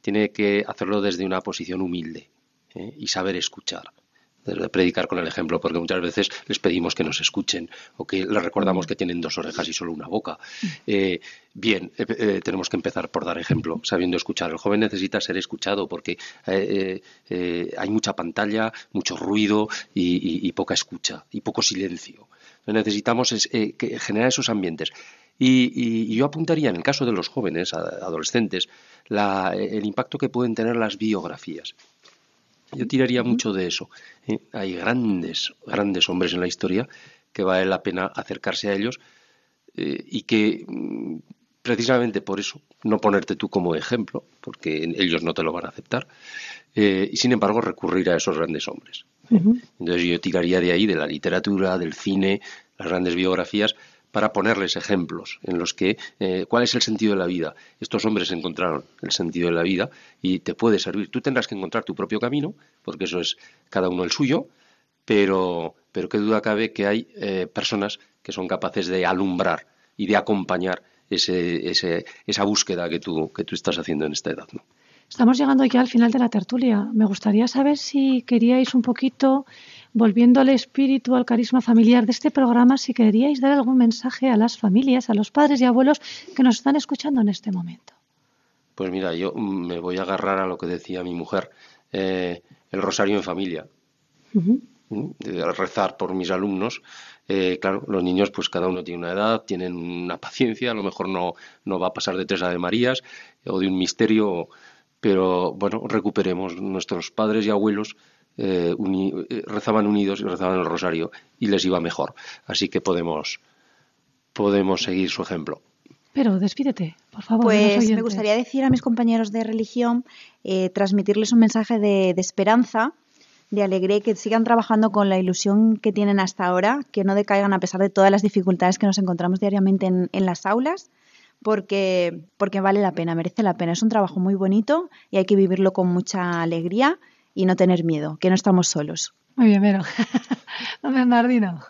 tiene que hacerlo desde una posición humilde y saber escuchar de predicar con el ejemplo, porque muchas veces les pedimos que nos escuchen o que les recordamos que tienen dos orejas y solo una boca. Eh, bien, eh, eh, tenemos que empezar por dar ejemplo, sabiendo escuchar. El joven necesita ser escuchado porque hay mucha pantalla, mucho ruido y, poca escucha y poco silencio. Necesitamos generar esos ambientes. Y, yo apuntaría en el caso de los jóvenes, adolescentes, el impacto que pueden tener las biografías. Yo tiraría mucho de eso. ¿eh? Hay grandes, grandes hombres en la historia que vale la pena acercarse a ellos eh, y que mm, precisamente por eso no ponerte tú como ejemplo, porque ellos no te lo van a aceptar, eh, y sin embargo recurrir a esos grandes hombres. Entonces yo tiraría de ahí, de la literatura, del cine, las grandes biografías, para ponerles ejemplos en los que eh, cuál es el sentido de la vida. Estos hombres encontraron el sentido de la vida y te puede servir. Tú tendrás que encontrar tu propio camino, porque eso es cada uno el suyo, pero, pero qué duda cabe que hay eh, personas que son capaces de alumbrar y de acompañar ese, ese, esa búsqueda que tú, que tú estás haciendo en esta edad. Estamos llegando ya al final de la tertulia. Me gustaría saber si queríais un poquito volviendo al espíritu, al carisma familiar de este programa, si queríais dar algún mensaje a las familias, a los padres y abuelos que nos están escuchando en este momento. Pues mira, yo me voy a agarrar a lo que decía mi mujer, eh, el rosario en familia. rezar por mis alumnos. Eh, claro, los niños, pues cada uno tiene una edad, tienen una paciencia, a lo mejor no, no va a pasar de tres Ave Marías o de un misterio, pero bueno, recuperemos nuestros padres y abuelos eh, eh, rezaban unidos y rezaban el rosario y les iba mejor. Así que podemos, podemos seguir su ejemplo. Pero despídete, por favor. Pues me gustaría decir a mis compañeros de religión, eh, transmitirles un mensaje de, esperanza, de alegría, que sigan trabajando con la ilusión que tienen hasta ahora, que no decaigan a pesar de todas las dificultades que nos encontramos diariamente en, en las aulas, porque, porque vale la pena, merece la pena. Es un trabajo muy bonito y hay que vivirlo con mucha alegría y no tener miedo, que no estamos solos. Muy bien, Vero. Bernardino.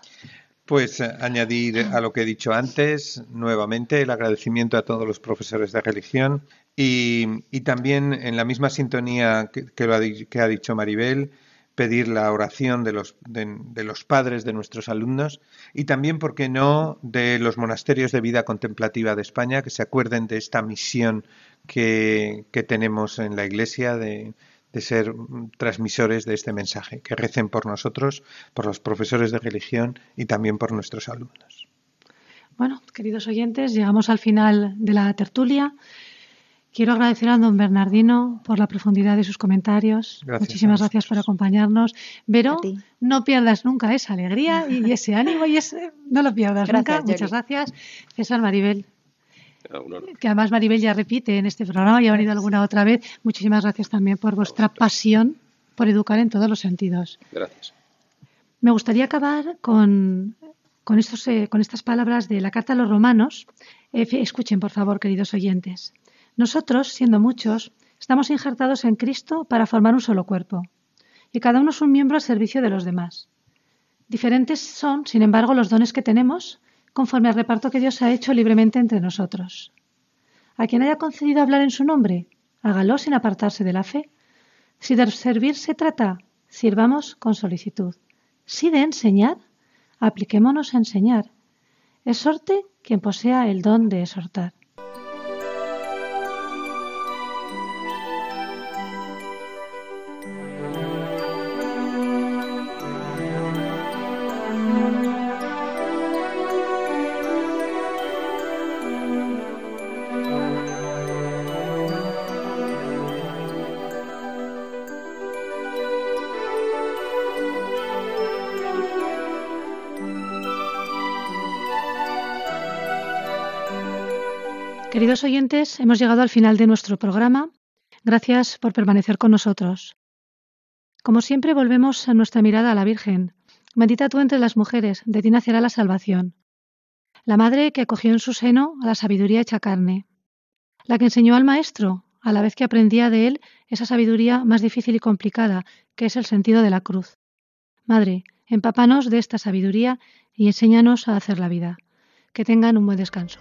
Pues eh, añadir a lo que he dicho antes, nuevamente el agradecimiento a todos los profesores de religión y, también en la misma sintonía que, que, ha, dicho Maribel, pedir la oración de los, de, los padres de nuestros alumnos y también, ¿por qué no?, de los monasterios de vida contemplativa de España, que se acuerden de esta misión que, que tenemos en la Iglesia de, de ser transmisores de este mensaje, que recen por nosotros, por los profesores de religión y también por nuestros alumnos. Bueno, queridos oyentes, llegamos al final de la tertulia. Quiero agradecer a don Bernardino por la profundidad de sus comentarios. Muchísimas gracias por acompaññarnos. Pero no pierdas nunca esa alegría y ese ánimo y ese, no lo pierdas nunca. Muchas gracias. César Maribel, que además Maribel ya repite en este programa y ha venido alguna otra vez. Muchísimas gracias también por vuestra pasión por educar en todos los sentidos. Gracias. Me gustaría acabar con, con, estos, eh, con estas palabras de la Carta a los Romanos. Eh, escuchen, por favor, queridos oyentes. Nosotros, siendo muchos, estamos injertados en Cristo para formar un solo cuerpo, y cada uno es un miembro al servicio de los demás. Diferentes son, sin embargo, los dones que tenemos conforme al reparto que Dios ha hecho libremente entre nosotros. A quien haya concedido hablar en su nombre, hágalo sin apartarse de la fe. Si de servir se trata, sirvamos con solicitud. Si de enseñar, apliquémonos a enseñar. Exhorte quien posea el don de exhortar. Oyentes, hemos llegado al final de nuestro programa. Gracias por permanecer con nosotros. Como siempre, volvemos a nuestra mirada a la Virgen. Bendita tú entre las mujeres, de ti nacerá la salvación. La madre que acogió en su seno a la sabiduría hecha carne. La que enseñó al maestro, a la vez que aprendía de él esa sabiduría más difícil y complicada, que es el sentido de la cruz. Madre, empápanos de esta sabiduría y enséñanos a hacer la vida. Que tengan un buen descanso.